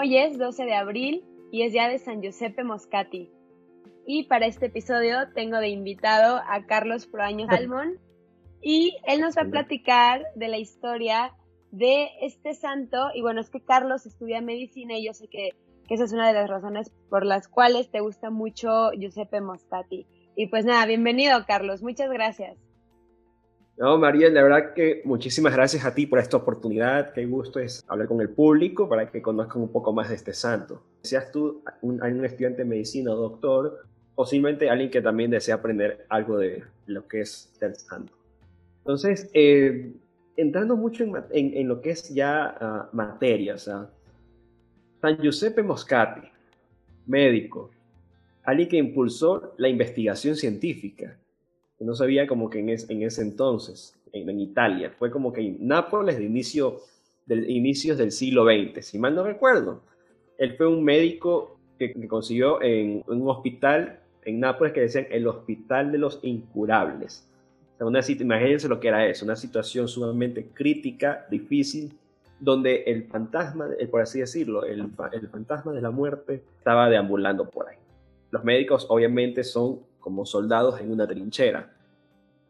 Hoy es 12 de abril y es día de San Giuseppe Moscati. Y para este episodio tengo de invitado a Carlos Proaño Salmón y él nos va a platicar de la historia de este santo. Y bueno, es que Carlos estudia medicina y yo sé que, que esa es una de las razones por las cuales te gusta mucho Giuseppe Moscati. Y pues nada, bienvenido Carlos, muchas gracias. No, María, la verdad que muchísimas gracias a ti por esta oportunidad. Qué gusto es hablar con el público para que conozcan un poco más de este santo. Seas tú un, un estudiante de medicina o doctor, o simplemente alguien que también desea aprender algo de lo que es ser santo. Entonces, eh, entrando mucho en, lo que es ya uh, materia, o sea, San Giuseppe Moscati, médico, alguien que impulsó la investigación científica no sabía como que en, en ese entonces, en, Italia, fue como que en Nápoles de inicio, del, inicios del siglo XX, si mal no recuerdo. Él fue un médico que, consiguió en, un hospital en Nápoles que decían el hospital de los incurables. O sea, imagínense lo que era eso, una situación sumamente crítica, difícil, donde el fantasma, por así decirlo, el, el fantasma de la muerte estaba deambulando por ahí. Los médicos obviamente son como soldados en una trinchera.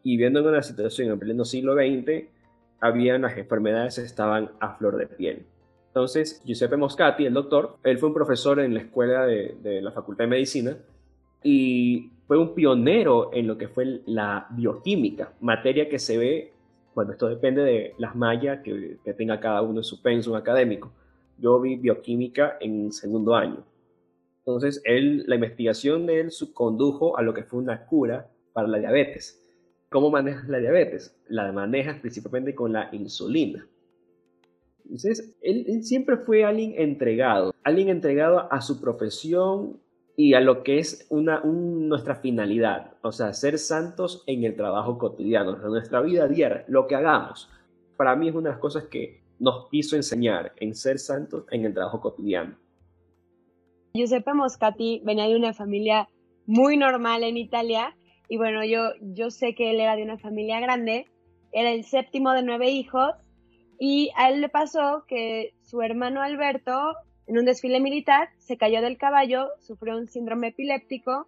Y viendo en una situación en pleno siglo XX, habían las enfermedades estaban a flor de piel. Entonces, Giuseppe Moscati, el doctor, él fue un profesor en la escuela de, la Facultad de Medicina y fue un pionero en lo que fue la bioquímica, materia que se ve, bueno, esto depende de las mallas que, que tenga cada uno en su pensum académico. Yo vi bioquímica en segundo año. Entonces, él, la investigación de él condujo a lo que fue una cura para la diabetes. ¿Cómo manejas la diabetes? La manejas principalmente con la insulina. Entonces, él, siempre fue alguien entregado, alguien entregado a su profesión y a lo que es una, nuestra finalidad, o sea, ser santos en el trabajo cotidiano, en nuestra vida diaria, lo que hagamos. Para mí es una de las cosas que nos quiso enseñar en ser santos en el trabajo cotidiano. Giuseppe Moscati venía de una familia muy normal en Italia y bueno, yo, yo sé que él era de una familia grande, era el séptimo de nueve hijos y a él le pasó que su hermano Alberto en un desfile militar se cayó del caballo, sufrió un síndrome epiléptico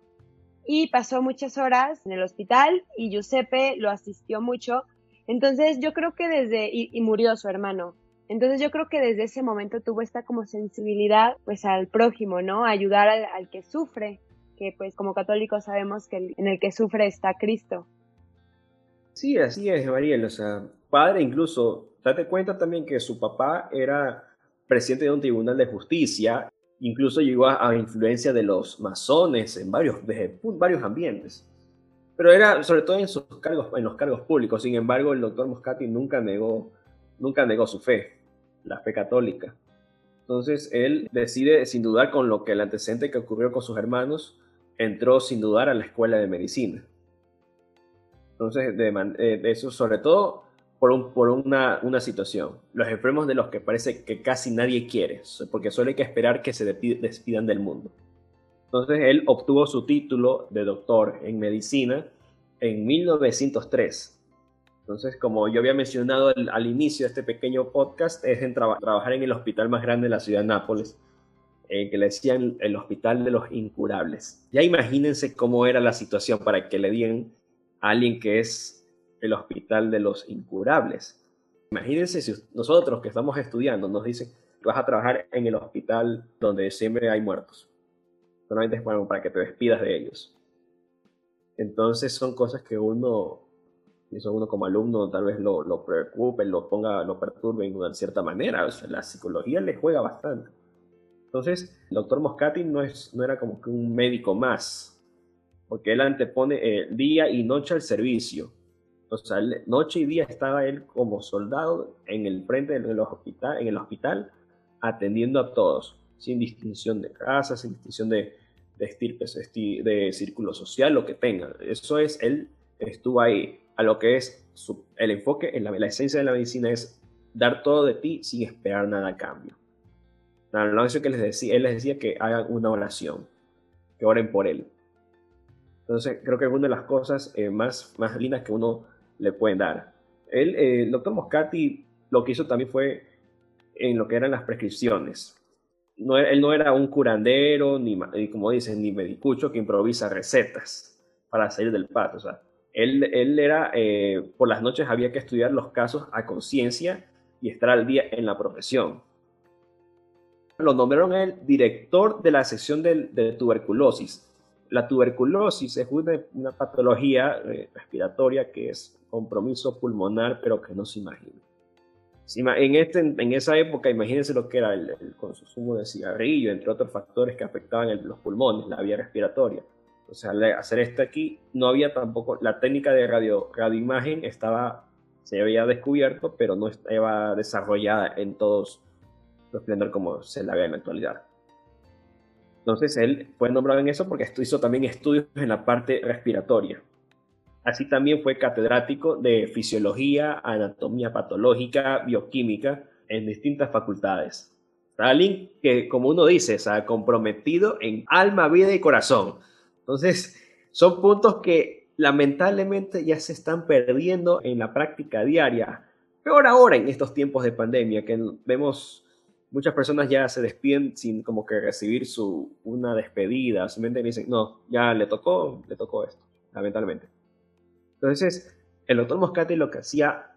y pasó muchas horas en el hospital y Giuseppe lo asistió mucho. Entonces yo creo que desde, y murió su hermano. Entonces yo creo que desde ese momento tuvo esta como sensibilidad pues al prójimo, ¿no? Ayudar al, que sufre, que pues como católicos sabemos que en el que sufre está Cristo. Sí, así es, Mariel. O sea, padre incluso, date cuenta también que su papá era presidente de un tribunal de justicia, incluso llegó a, influencia de los masones en varios, varios ambientes. Pero era sobre todo en, sus cargos, en los cargos públicos. Sin embargo, el doctor Moscati nunca negó, nunca negó su fe la fe católica. Entonces él decide, sin dudar con lo que el antecedente que ocurrió con sus hermanos, entró sin dudar a la escuela de medicina. Entonces, de, eh, eso sobre todo por, por una, una, situación. Los enfermos de los que parece que casi nadie quiere, porque solo hay que esperar que se despidan del mundo. Entonces él obtuvo su título de doctor en medicina en 1903 entonces, como yo había mencionado al, inicio de este pequeño podcast, es en trabajar en el hospital más grande de la ciudad de Nápoles, eh, que le decían el hospital de los incurables. Ya imagínense cómo era la situación para que le digan a alguien que es el hospital de los incurables. Imagínense si nosotros que estamos estudiando nos dicen vas a trabajar en el hospital donde siempre hay muertos. Solamente es para que te despidas de ellos. Entonces son cosas que uno eso uno como alumno tal vez lo, lo preocupe, lo ponga, lo perturbe de una cierta manera. O sea, la psicología le juega bastante. Entonces, el doctor Moscati no, es, no era como que un médico más, porque él antepone eh, día y noche al servicio. O sea, noche y día estaba él como soldado en el frente del hospital, en el hospital, atendiendo a todos, sin distinción de raza, sin distinción de, de estirpes, de círculo social, lo que tenga. Eso es, él estuvo ahí a lo que es el enfoque en la, esencia de la medicina es dar todo de ti sin esperar nada a cambio. La que les decía, él les decía que hagan una oración, que oren por él. Entonces, creo que es una de las cosas eh, más, más lindas que uno le puede dar. Él, el doctor Moscati lo que hizo también fue en lo que eran las prescripciones. no, él no era un curandero, ni, como dicen, ni medicucho que improvisa recetas para salir del pato. O él, él era, eh, por las noches había que estudiar los casos a conciencia y estar al día en la profesión. Lo nombraron el director de la sección de, tuberculosis. La tuberculosis es una, patología eh, respiratoria que es compromiso pulmonar, pero que no se imagina. En, este, en esa época, imagínense lo que era el, consumo de cigarrillo, entre otros factores que afectaban los pulmones, la vía respiratoria. O sea, al hacer esto aquí, no había tampoco, la técnica de radio, radioimagen estaba, se había descubierto, pero no estaba desarrollada en todos los esplendor como se la ve en la actualidad. Entonces él fue nombrado en eso porque hizo también estudios en la parte respiratoria. Así también fue catedrático de fisiología, anatomía patológica, bioquímica en distintas facultades. Alguien que, como uno dice, se ha comprometido en alma, vida y corazón. Entonces, son puntos que lamentablemente ya se están perdiendo en la práctica diaria. Peor ahora en estos tiempos de pandemia, que vemos muchas personas ya se despiden sin como que recibir su, una despedida. Simplemente dicen, no, ya le tocó, le tocó esto, lamentablemente. Entonces, el doctor Moscati lo que hacía,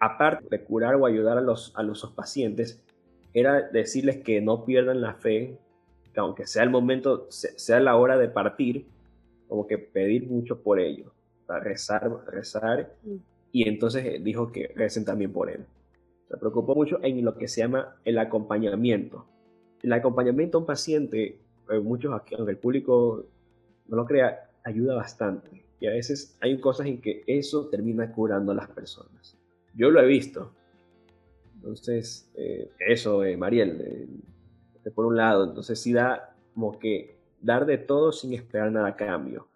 aparte de curar o ayudar a los, a los pacientes, era decirles que no pierdan la fe, que aunque sea el momento, sea la hora de partir, como que pedir mucho por ellos, rezar, rezar, y entonces dijo que recen también por él. Se preocupó mucho en lo que se llama el acompañamiento. El acompañamiento a un paciente, eh, muchos aquí, aunque el público no lo crea, ayuda bastante y a veces hay cosas en que eso termina curando a las personas. Yo lo he visto. Entonces, eh, eso, eh, Mariel, eh, por un lado, entonces sí da como que dar de todo sin esperar nada a cambio.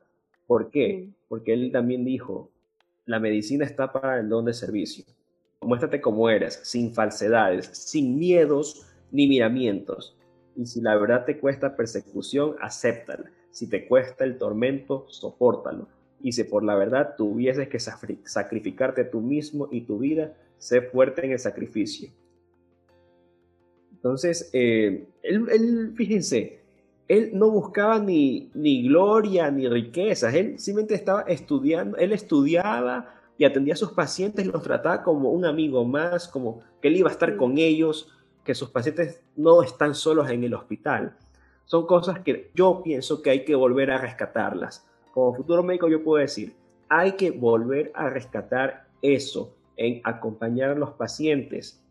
¿Por qué? Porque él también dijo, la medicina está para el don de servicio. Muéstrate como eres, sin falsedades, sin miedos ni miramientos. Y si la verdad te cuesta persecución, acéptala. Si te cuesta el tormento, sopórtalo y si por la verdad tuvieses que sacrificarte tú mismo y tu vida, sé fuerte en el sacrificio. Entonces, eh, él, fíjense, él no buscaba ni, ni gloria ni riquezas, él simplemente estaba estudiando, él estudiaba y atendía a sus pacientes, los trataba como un amigo más, como que él iba a estar con ellos, que sus pacientes no están solos en el hospital. Son cosas que yo pienso que hay que volver a rescatarlas. Como futuro médico yo puedo decir, hay que volver a rescatar eso, en acompañar a los pacientes,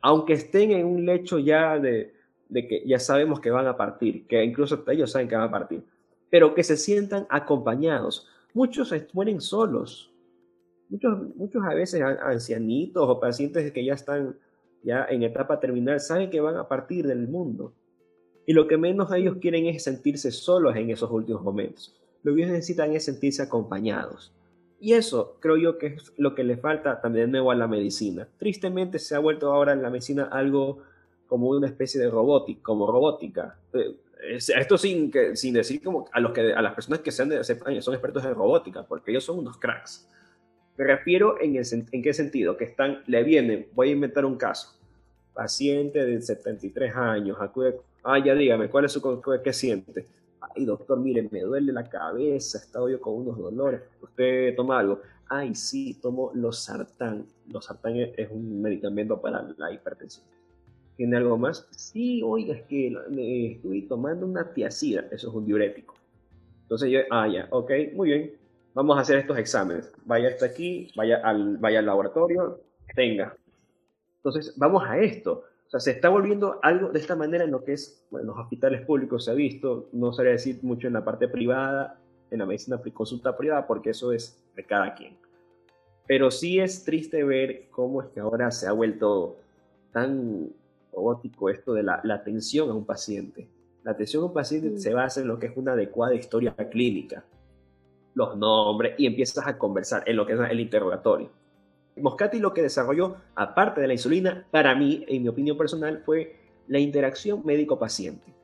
aunque estén en un lecho ya de, que ya sabemos que van a partir, que incluso ellos saben que van a partir, pero que se sientan acompañados. Muchos mueren solos, muchos, muchos a veces ancianitos o pacientes que ya están ya en etapa terminal saben que van a partir del mundo. Y lo que menos ellos quieren es sentirse solos en esos últimos momentos lo que ellos necesitan es sentirse acompañados. Y eso creo yo que es lo que le falta también de nuevo a la medicina. Tristemente se ha vuelto ahora en la medicina algo como una especie de robótica. Eh, esto sin, sin decir como a, los que, a las personas que son expertos en robótica, porque ellos son unos cracks. Me refiero en, en qué sentido, que están, le vienen, voy a inventar un caso. Paciente de 73 años, acude, ah, ya dígame, ¿cuál es su, qué siente? Ay doctor, mire, me duele la cabeza, he estado yo con unos dolores, ¿usted toma algo? Ay, sí, tomo los sartán. Los sartán es un medicamento para la hipertensión. ¿Tiene algo más? Sí, oiga, es que me estoy tomando una tiacida, eso es un diurético. Entonces yo, ah, ya, ok, muy bien, vamos a hacer estos exámenes. Vaya hasta aquí, vaya al, vaya al laboratorio, tenga. Entonces, vamos a esto. O sea, se está volviendo algo de esta manera en lo que es, bueno, los hospitales públicos se ha visto, no sabría decir mucho en la parte privada, en la medicina consulta privada, porque eso es de cada quien. Pero sí es triste ver cómo es que ahora se ha vuelto tan robótico esto de la, atención a un paciente. La atención a un paciente se basa en lo que es una adecuada historia clínica, los nombres, y empiezas a conversar en lo que es el interrogatorio. Moscati lo que desarrolló, aparte de la insulina, para mí, en mi opinión personal, fue la interacción médico-paciente.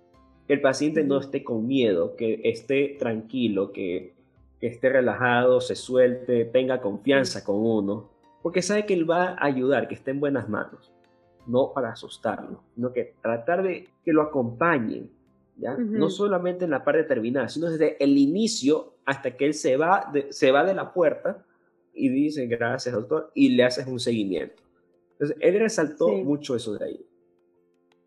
Que el paciente no esté con miedo, que esté tranquilo, que, esté relajado, se suelte, tenga confianza con uno, porque sabe que él va a ayudar, que esté en buenas manos. no para asustarlo, sino que tratar de que lo acompañen, ¿ya? No solamente en la parte terminal, sino desde el inicio hasta que él se va de, se va de la puerta y dice, gracias doctor, y le haces un seguimiento. Entonces, él resaltó mucho eso de ahí.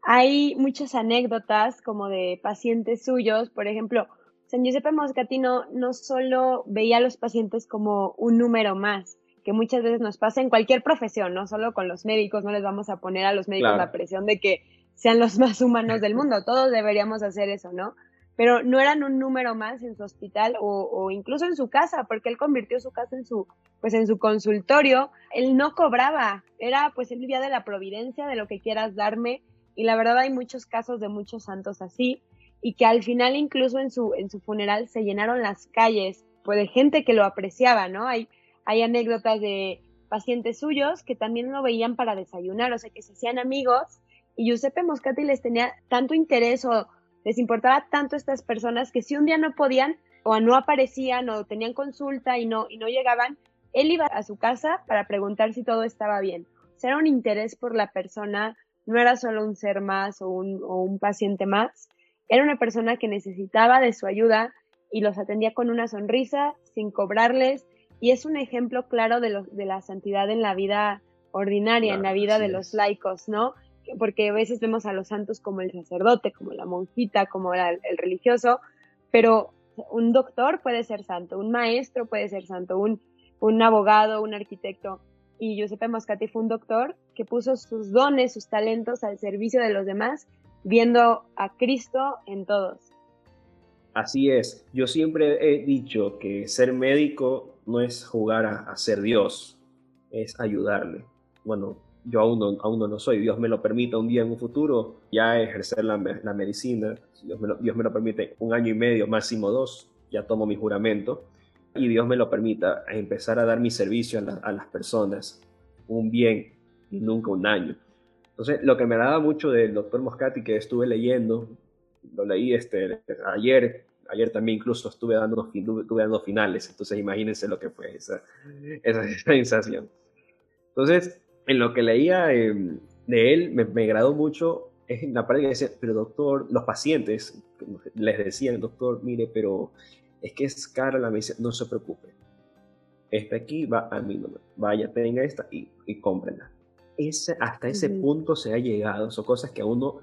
Hay muchas anécdotas como de pacientes suyos, por ejemplo, San Giuseppe Moscatino no solo veía a los pacientes como un número más, que muchas veces nos pasa en cualquier profesión, no solo con los médicos, no les vamos a poner a los médicos la presión de que sean los más humanos del mundo, todos deberíamos hacer eso, ¿no? Pero no eran un número más en su hospital o, incluso en su casa, porque él convirtió su casa en su, pues en su consultorio, él no cobraba, era pues el día de la providencia, de lo que quieras darme, y la verdad hay muchos casos de muchos santos así, y que al final incluso en su, en su funeral se llenaron las calles, pues de gente que lo apreciaba, ¿no? Hay, hay anécdotas de pacientes suyos que también lo veían para desayunar, o sea, que se hacían amigos y Giuseppe Moscati les tenía tanto interés o les importaba tanto a estas personas que si un día no podían o no aparecían o tenían consulta y no, y no llegaban, él iba a su casa para preguntar si todo estaba bien. O sea, era un interés por la persona, no era solo un ser más o un, o un paciente más, era una persona que necesitaba de su ayuda y los atendía con una sonrisa, sin cobrarles, y es un ejemplo claro de, de la santidad en la vida ordinaria, en la vida de los laicos, ¿no? Porque a veces vemos a los santos como el sacerdote, como la monjita, como el, religioso, pero un doctor puede ser santo, un maestro puede ser santo, un, un abogado, un arquitecto. Y Giuseppe Moscati fue un doctor que puso sus dones, sus talentos al servicio de los demás, viendo a Cristo en todos. Así es. Yo siempre he dicho que ser médico no es jugar a, ser Dios, es ayudarle. Bueno, yo aún no, aún no lo soy. Dios me lo permita un día en un futuro ya ejercer la, la medicina. Dios me, lo, Dios me lo permite un año y medio, máximo dos, ya tomo mi juramento. Y Dios me lo permita empezar a dar mi servicio a, a las personas, un bien y nunca un daño. Entonces, lo que me daba mucho del doctor Moscati que estuve leyendo, lo leí este, ayer, ayer también incluso estuve dando, estuve dando finales, entonces imagínense lo que fue esa, esa sensación. Entonces, en lo que leía em, de él, me, me agradó mucho es en la parte que decía, pero doctor, los pacientes les decían, doctor, mire, pero es que es cara la medicina, no se preocupe. Esta aquí va a mí, vaya, tenga esta y, y cómprenla. Ese, hasta ese punto se ha llegado, son cosas que a uno,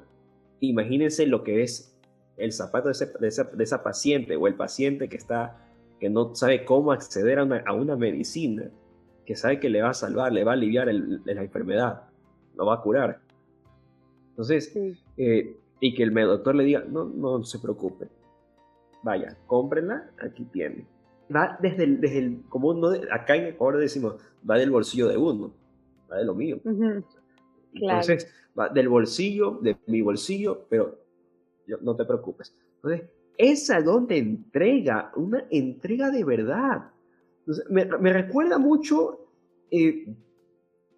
imagínense lo que es el zapato de, esa, paciente o el paciente que, está, que no sabe cómo acceder a una, medicina, que sabe que le va a salvar, le va a aliviar la enfermedad, lo va a curar. Entonces, eh, y que el doctor le diga, no, no se preocupe, vaya, cómprenla, aquí tiene. Va desde el, desde el como uno, acá en Ecuador decimos, va del bolsillo de uno, va de lo mío. Entonces, va del bolsillo, de mi bolsillo, pero no te preocupes. Entonces, esa donde entrega, una entrega de verdad. Me, recuerda mucho eh,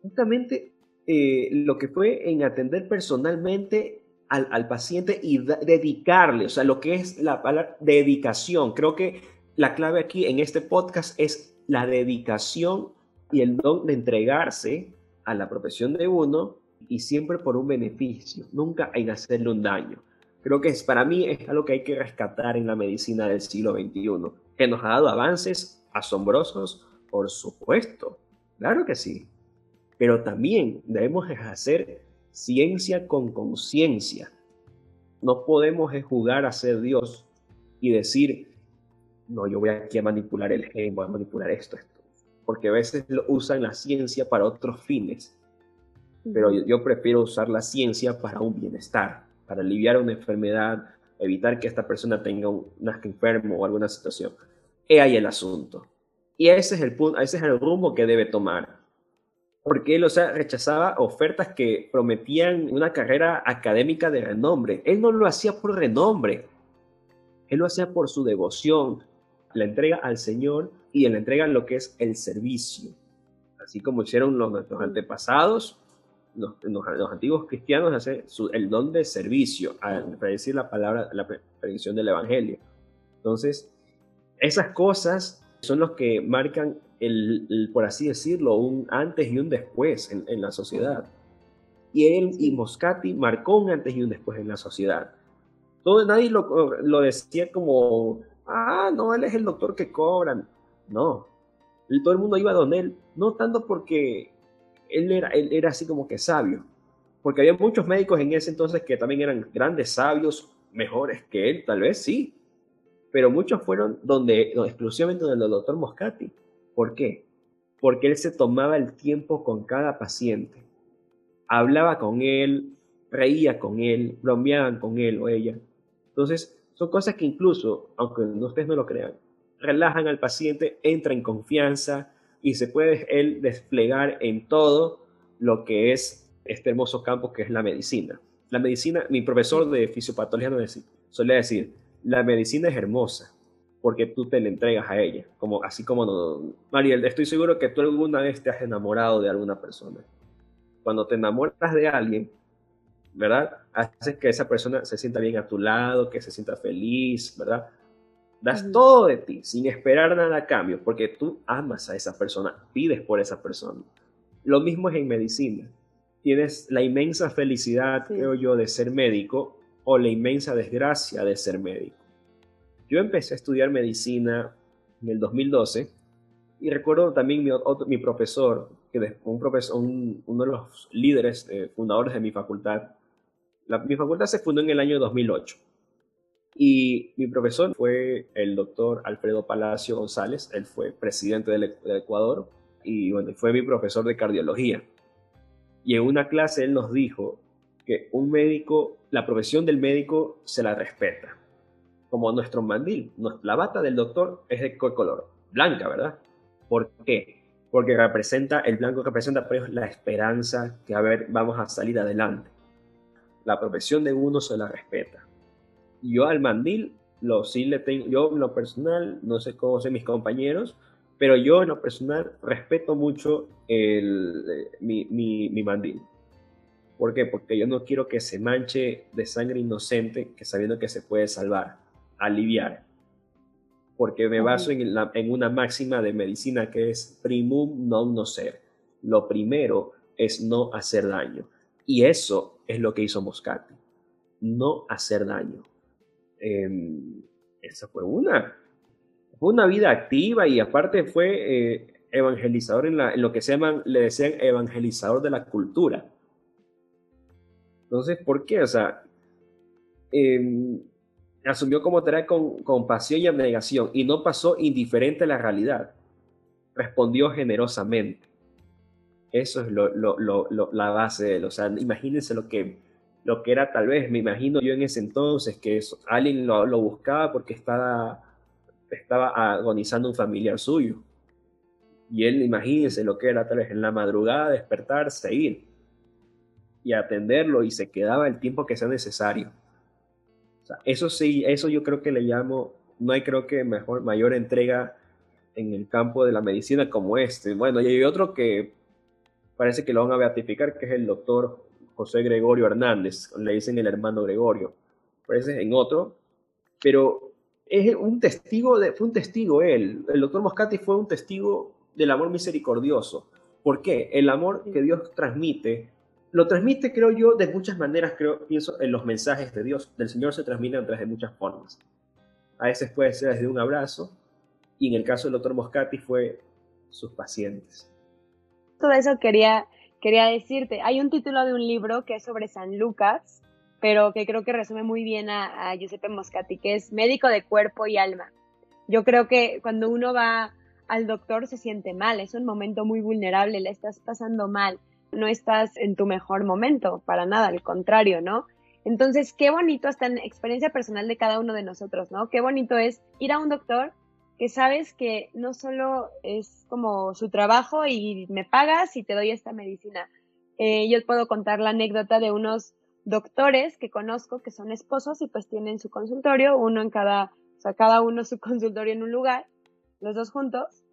justamente eh, lo que fue en atender personalmente al, paciente y dedicarle, o sea, lo que es la palabra dedicación. Creo que la clave aquí en este podcast es la dedicación y el don de entregarse a la profesión de uno y siempre por un beneficio, nunca en hacerle un daño. Creo que es, para mí es algo que hay que rescatar en la medicina del siglo XXI, que nos ha dado avances asombrosos, por supuesto, claro que sí, pero también debemos hacer ciencia con conciencia. No podemos jugar a ser Dios y decir, no, yo voy aquí a manipular el gen, voy a manipular esto, esto, porque a veces lo usan la ciencia para otros fines, pero yo prefiero usar la ciencia para un bienestar para aliviar una enfermedad, evitar que esta persona tenga un nazca enfermo o alguna situación. He ahí el asunto. Y ese es el punto, ese es el rumbo que debe tomar. Porque él, o sea, rechazaba ofertas que prometían una carrera académica de renombre. Él no lo hacía por renombre. Él lo hacía por su devoción, la entrega al Señor y la entrega en lo que es el servicio. Así como hicieron los, nuestros antepasados, los, antiguos cristianos hacen el don de servicio, al predecir la palabra, la predicción del Evangelio. Entonces, esas cosas son los que marcan, el, por así decirlo, un antes y un después en, la sociedad. Y él y Moscati marcó un antes y un después en la sociedad. Todo, nadie lo, lo decía como, ah, no, él es el doctor que cobran. No, todo el mundo iba a él, no tanto porque él era, él era así como que sabio, porque había muchos médicos en ese entonces que también eran grandes sabios, mejores que él, tal vez sí, pero muchos fueron donde, exclusivamente donde el doctor Moscati. ¿Por qué? Porque él se tomaba el tiempo con cada paciente, hablaba con él, reía con él, bromeaban con él o ella. Entonces, son cosas que incluso, aunque ustedes no lo crean, relajan al paciente, entra en confianza y se puede él desplegar en todo lo que es este hermoso campo que es la medicina. La medicina, mi profesor de fisiopatología solía decir, la medicina es hermosa porque tú te la entregas a ella, como, así como no, Mariel, estoy seguro que tú alguna vez te has enamorado de alguna persona. Cuando te enamoras de alguien, ¿verdad? Haces que esa persona se sienta bien a tu lado, que se sienta feliz, ¿verdad? Das todo de ti sin esperar nada a cambio, porque tú amas a esa persona, pides por esa persona. Lo mismo es en medicina. Tienes la inmensa felicidad, creo yo, de ser médico o la inmensa desgracia de ser médico. Yo empecé a estudiar medicina en el 2012 y recuerdo también mi, profesor, que un profesor, uno de los líderes eh, fundadores de mi facultad. Mi facultad se fundó en el año 2008 y mi profesor fue el doctor Alfredo Palacio González, él fue presidente del, Ecuador y bueno, fue mi profesor de cardiología. Y en una clase él nos dijo que un médico, la profesión del médico se la respeta, como nuestro mandil. La bata del doctor es de color? Blanca, ¿verdad? ¿Por? Porque representa, el blanco representa pues, la esperanza que a ver, vamos a salir adelante. La profesión de uno se la respeta yo al mandil lo sí le tengo, yo en lo personal, no sé cómo son mis compañeros, pero yo en lo personal respeto mucho el, eh, mi, mi, mandil. ¿Por qué? Porque yo no quiero que se manche de sangre inocente que sabiendo que se puede salvar, aliviar. Porque me baso en, en una máxima de medicina que es primum non nocere. Lo primero es no hacer daño. Y eso es lo que hizo Moscati. No hacer daño Em, esa fue una. Fue una vida activa y aparte fue eh, evangelizador en, lo que se llaman, le decían evangelizador de la cultura. Entonces, ¿por qué? O sea, em, asumió como tarea con compasión y abnegación y no pasó indiferente a la realidad. Respondió generosamente. Eso es la base de él. O sea, imagínense lo que lo que era tal vez, me imagino yo en ese entonces, que alguien lo, buscaba porque estaba, estaba agonizando un familiar suyo. Y él, imagínense lo que era tal vez en la madrugada, despertarse, ir y atenderlo y se quedaba el tiempo que sea necesario. eso sí, eso yo creo que le llamo, no hay creo que mejor, mayor entrega en el campo de la medicina como este. Bueno, y hay otro que parece que lo van a beatificar, que es el doctor José Gregorio Hernández, le dicen el hermano Gregorio, parece en otro, pero es un testigo, de, fue un testigo él, el doctor Moscati fue un testigo del amor misericordioso. ¿Por qué? El amor que Dios transmite, lo transmite, creo yo, de muchas maneras, creo, pienso en los mensajes de Dios, del Señor se transmiten a través de muchas formas. A veces puede ser desde un abrazo, y en el caso del doctor Moscati fue sus pacientes. Todo eso quería quería decirte, hay un título de un libro que es sobre San Lucas, pero que creo que resume muy bien a, Giuseppe Moscati, que es médico de cuerpo y alma. Yo creo que cuando uno va al doctor se siente mal, es un momento muy vulnerable, le estás pasando mal, no estás en tu mejor momento, para nada, al contrario, ¿no? Entonces, qué bonito hasta en experiencia personal de cada uno de nosotros, ¿no? Qué bonito es ir a un doctor que sabes que no solo es como su trabajo y me pagas y te doy esta medicina. Eh, yo puedo contar la anécdota de unos doctores que conozco que son esposos y pues tienen su consultorio, uno en cada, o sea, cada uno su consultorio en un lugar, los dos juntos,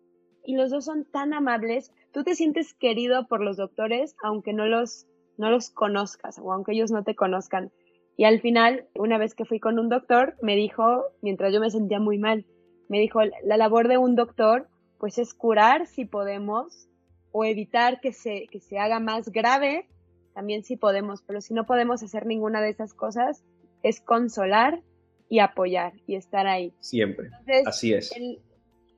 y los dos son tan amables, tú te sientes querido por los doctores aunque no los, no los conozcas o aunque ellos no te conozcan. Y al final, una vez que fui con un doctor, me dijo, mientras yo me sentía muy mal, me dijo, la labor de un doctor pues es curar si podemos o evitar que se, que se haga más grave también sí podemos, pero si no podemos hacer ninguna de esas cosas, es consolar y apoyar y estar ahí. Siempre. Así es.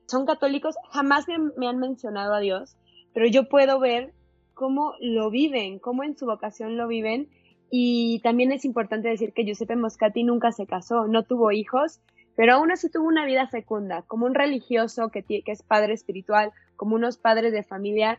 son católicos, jamás me, han mencionado a Dios, pero yo puedo ver cómo lo viven, cómo en su vocación lo viven. Y también es importante decir que Giuseppe Moscati nunca se casó, no tuvo hijos, pero aún así tuvo una vida fecunda, como un religioso que, que es padre espiritual, como unos padres de familia,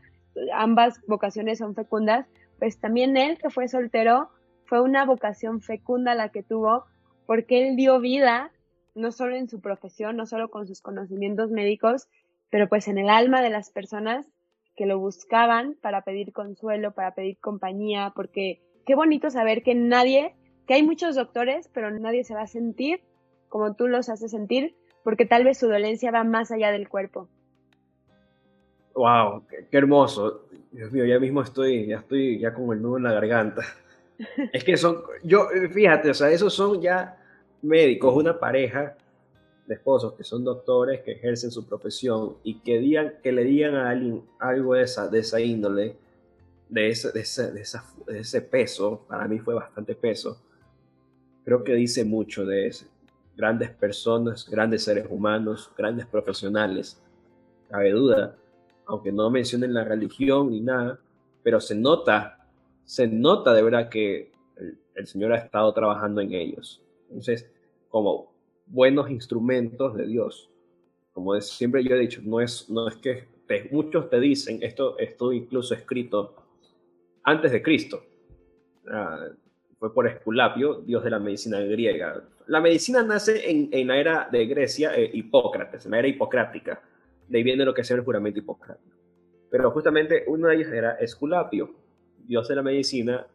ambas vocaciones son fecundas, pues también él, que fue soltero, fue una vocación fecunda la que tuvo, porque él dio vida, no solo en su profesión, no solo con sus conocimientos médicos, pero pues en el alma de las personas que lo buscaban para pedir consuelo, para pedir compañía, porque qué bonito saber que nadie, que hay muchos doctores, pero nadie se va a sentir como tú los haces sentir, porque tal vez su dolencia va más allá del cuerpo. Wow, qué, hermoso. Dios mío, ya mismo estoy, ya estoy ya con el nudo en la garganta. Es que son, yo, fíjate, o sea, esos son ya médicos, una pareja de esposos que son doctores, que ejercen su profesión y que, le digan a alguien algo de esa, de esa índole, de ese, de, ese, de, ese peso, para mí fue bastante peso, creo que dice mucho de ese. Grandes personas, grandes seres humanos, grandes profesionales, cabe duda aunque no mencionen la religión ni nada, pero se nota, se nota de verdad que el, Señor ha estado trabajando en ellos. Entonces, como buenos instrumentos de Dios, como siempre yo he dicho, no es, no es que muchos te dicen, esto estuvo incluso escrito antes de Cristo, ah, fue por Esculapio, dios de la medicina griega. La medicina nace en, la era de Grecia, eh, Hipócrates, en la era hipocrática de ahí viene lo que es el juramento hipocrático. Pero justamente uno de ellos era Esculapio, dios de la medicina,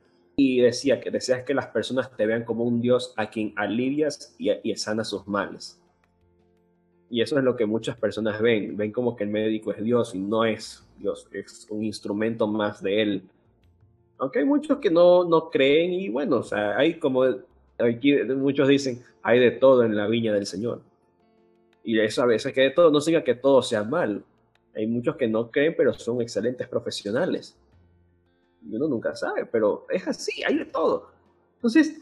y decía que deseas que las personas te vean como un dios a quien alivias y, y sanas sus males. Y eso es lo que muchas personas ven, ven como que el médico es Dios y no es Dios, es un instrumento más de él. Aunque hay muchos que no, no creen y bueno, o sea, hay como, aquí muchos dicen, hay de todo en la viña del Señor. Y eso a veces que de todo no significa que todo sea mal. Hay muchos que no creen, pero son excelentes profesionales. Y uno nunca sabe, pero es así, hay de todo. Entonces,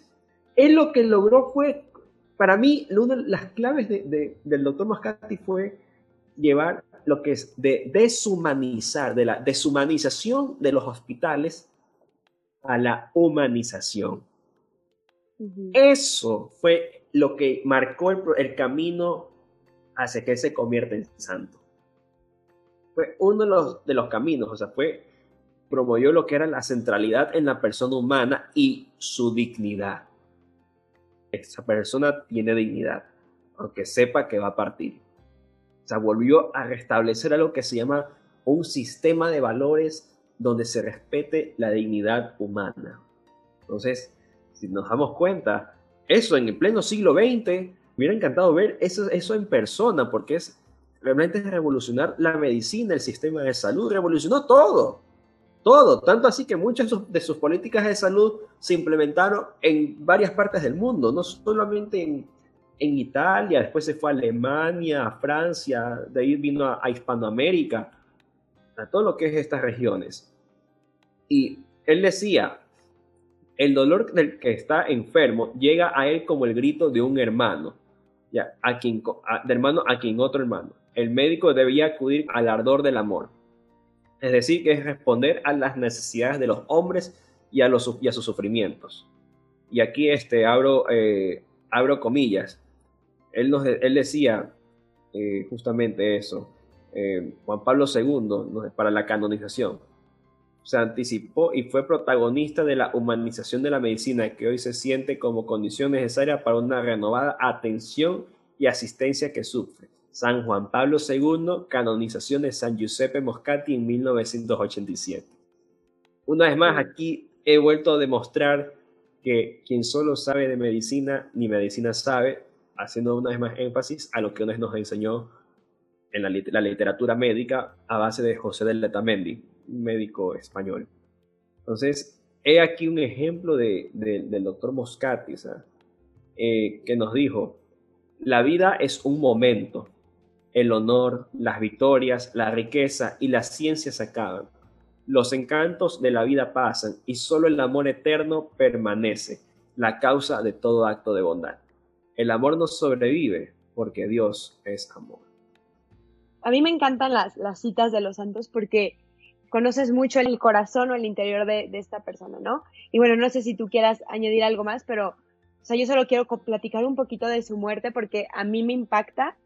él lo que logró fue, para mí, una de las claves del doctor Mascati fue llevar lo que es de deshumanizar, de la deshumanización de los hospitales a la humanización. Eso fue lo que marcó el, el camino hacia que se convierta en santo. Fue uno de los, de los caminos, o sea, fue, promovió lo que era la centralidad en la persona humana y su dignidad. Esa persona tiene dignidad, aunque sepa que va a partir. O sea, volvió a restablecer algo que se llama un sistema de valores donde se respete la dignidad humana. Entonces, si nos damos cuenta, eso en el pleno siglo XX me hubiera encantado ver eso, eso en persona, porque es realmente revolucionar la medicina, el sistema de salud, revolucionó todo, todo, tanto así que muchas de sus políticas de salud se implementaron en varias partes del mundo, no solamente en, Italia, después se fue a Alemania, a Francia, de ahí vino a, a Hispanoamérica, a todo lo que es estas regiones. Y él decía, el dolor del que está enfermo llega a él como el grito de un hermano ya, a quien, de hermano a quien otro hermano. El médico debía acudir al ardor del amor. Es decir, que es responder a las necesidades de los hombres y a, sus sufrimientos. Y aquí este, abro, eh, abro comillas. Él, nos, él decía eh, justamente eso. Eh, Juan Pablo II, para la canonización se anticipó y fue protagonista de la humanización de la medicina que hoy se siente como condición necesaria para una renovada atención y asistencia que sufre. San Juan Pablo II, canonización de San Giuseppe Moscati en 1987. Una vez más, aquí he vuelto a demostrar que quien solo sabe de medicina, ni medicina sabe, haciendo una vez más énfasis a lo que nos enseñó en la, literatura médica a base de José del Letamendi médico español. Entonces, he aquí un ejemplo de, del doctor Moscati, eh, que nos dijo, la vida es un momento, el honor, las victorias, la riqueza y la ciencia se acaban. Los encantos de la vida pasan y solo el amor eterno permanece, la causa de todo acto de bondad. El amor no sobrevive porque Dios es amor. A mí me encantan las, citas de los santos porque conoces mucho el corazón o el interior de, de, esta persona, ¿no? Y bueno, no sé si tú quieras añadir algo más, pero, o sea, yo solo quiero platicar un poquito de su muerte porque a mí me impacta.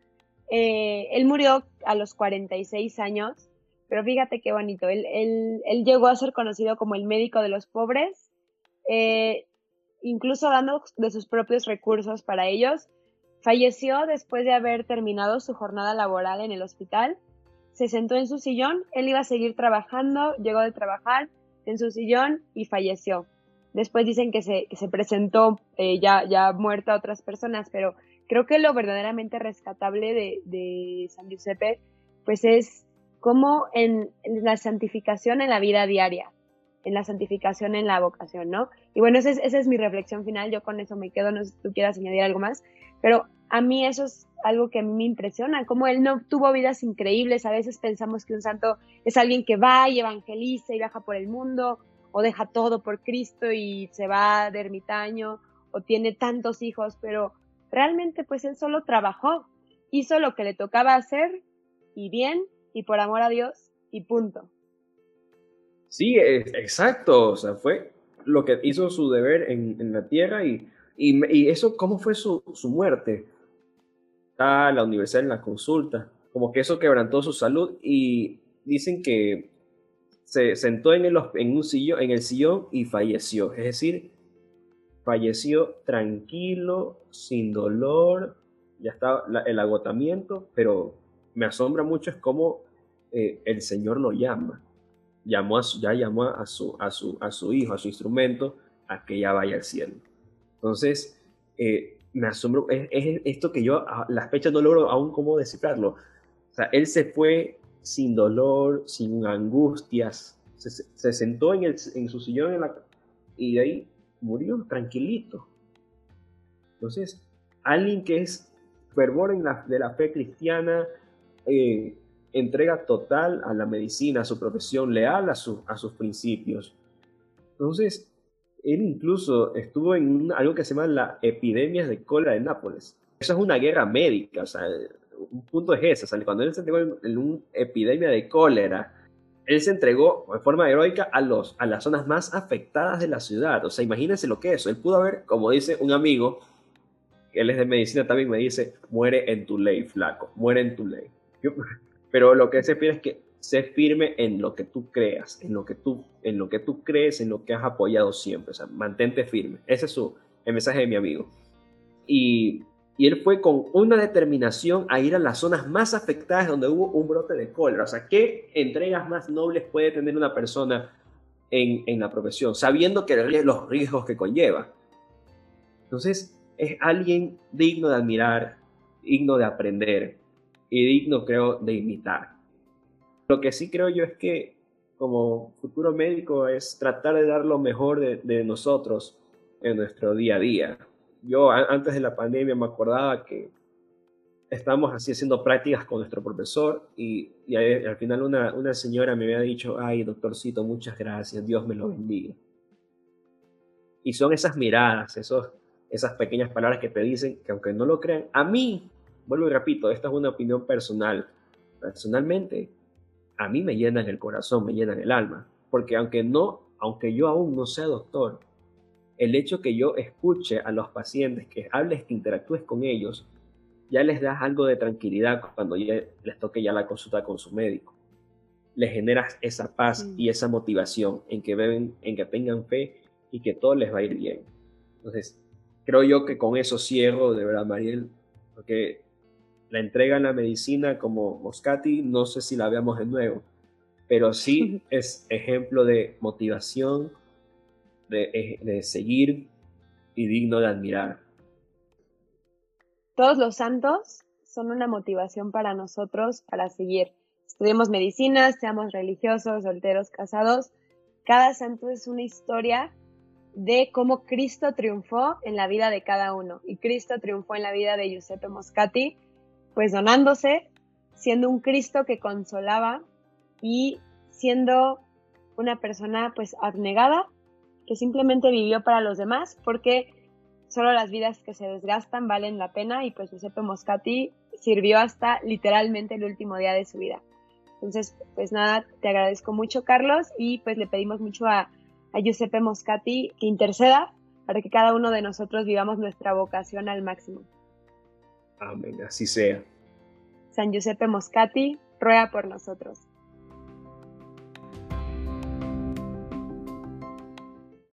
Eh, él murió a los 46 años, pero fíjate qué bonito. Él, llegó a ser conocido como el médico de los pobres, eh, incluso dando de sus propios recursos para ellos. Falleció después de haber terminado su jornada laboral en el hospital se sentó en su sillón, él iba a seguir trabajando, llegó de trabajar en su sillón y falleció. Después dicen que se, que se presentó eh, ya, ya muerta a otras personas, pero creo que lo verdaderamente rescatable de, de San Giuseppe, pues es como en, en, la santificación en la vida diaria, en la santificación en la vocación, ¿no? Y bueno, esa es, esa es mi reflexión final, yo con eso me quedo, no sé si tú quieras añadir algo más, pero a mí eso es algo que a mí me impresiona, como él no tuvo vidas increíbles, a veces pensamos que un santo es alguien que va y evangeliza y viaja por el mundo, o deja todo por Cristo y se va de ermitaño, o tiene tantos hijos, pero realmente pues él solo trabajó, hizo lo que le tocaba hacer, y bien, y por amor a Dios, y punto. Sí, exacto, o sea, fue lo que hizo su deber en, en la tierra y, y, y, eso, ¿cómo fue su, su muerte? está la universidad en la consulta, como que eso quebrantó su salud y dicen que se sentó en el, en un sillón, en el sillón y falleció, es decir, falleció tranquilo, sin dolor, ya estaba el agotamiento, pero me asombra mucho es cómo eh, el Señor lo llama, llamó a ya llamó a su, a, su, a su hijo, a su instrumento, a que ya vaya al cielo. Entonces, eh, me asombro, es, esto que yo a las fechas no logro aún cómo descifrarlo. O sea, él se fue sin dolor, sin angustias, se, sentó en, el, en, su sillón la, y de ahí murió tranquilito. Entonces, alguien que es fervor en la, de la fe cristiana, eh, entrega total a la medicina, a su profesión, leal a, su, a sus principios. Entonces, él incluso estuvo en algo que se llama la epidemia de cólera de Nápoles. Eso es una guerra médica, o sea, un punto es ese, o sea, cuando él se entregó en, una epidemia de cólera, él se entregó de forma heroica a, los, a las zonas más afectadas de la ciudad. O sea, imagínense lo que es. Él pudo haber, como dice un amigo, él es de medicina también, me dice, muere en tu ley, flaco, muere en tu ley. pero lo que se pide es que sé firme en lo que tú creas, en lo que tú, en lo que tú crees, en lo que has apoyado siempre. O sea, mantente firme. Ese es su, el mensaje de mi amigo. Y, y él fue con una determinación a ir a las zonas más afectadas donde hubo un brote de cólera. O sea, ¿qué entregas más nobles puede tener una persona en, en la profesión? Sabiendo que los riesgos que conlleva. Entonces, es alguien digno de admirar, digno de aprender y digno, creo, de imitar. Lo que sí creo yo es que como futuro médico es tratar de dar lo mejor de, nosotros en nuestro día a día. Yo antes de la pandemia me acordaba que estábamos así haciendo prácticas con nuestro profesor y, al final una, una, señora me había dicho, ay doctorcito, muchas gracias, Dios me lo bendiga. Y son esas miradas, esos, esas pequeñas palabras que te dicen que aunque no lo crean, a mí, vuelvo y repito, esta es una opinión personal, personalmente a mí me llenan el corazón, me llenan el alma, porque aunque no, aunque yo aún no sea doctor, el hecho que yo escuche a los pacientes, que hables, que interactúes con ellos, ya les das algo de tranquilidad cuando les toque ya la consulta con su médico. Les generas esa paz y esa motivación en que beben, en que tengan fe y que todo les va a ir bien. Entonces, creo yo que con eso cierro, de verdad, Mariel, porque la entrega en la medicina como Moscati, no sé si la veamos de nuevo, pero sí es ejemplo de motivación, de, de seguir y digno de admirar. Todos los santos son una motivación para nosotros para seguir. Estudiemos medicina, seamos religiosos, solteros, casados. Cada santo es una historia de cómo Cristo triunfó en la vida de cada uno. Y Cristo triunfó en la vida de Giuseppe Moscati pues donándose, siendo un Cristo que consolaba y siendo una persona pues abnegada que simplemente vivió para los demás porque solo las vidas que se desgastan valen la pena y pues Giuseppe Moscati sirvió hasta literalmente el último día de su vida. Entonces, pues nada, te agradezco mucho Carlos y pues le pedimos mucho a, a Giuseppe Moscati que interceda para que cada uno de nosotros vivamos nuestra vocación al máximo. Amén, así sea. San Giuseppe Moscati, ruega por nosotros.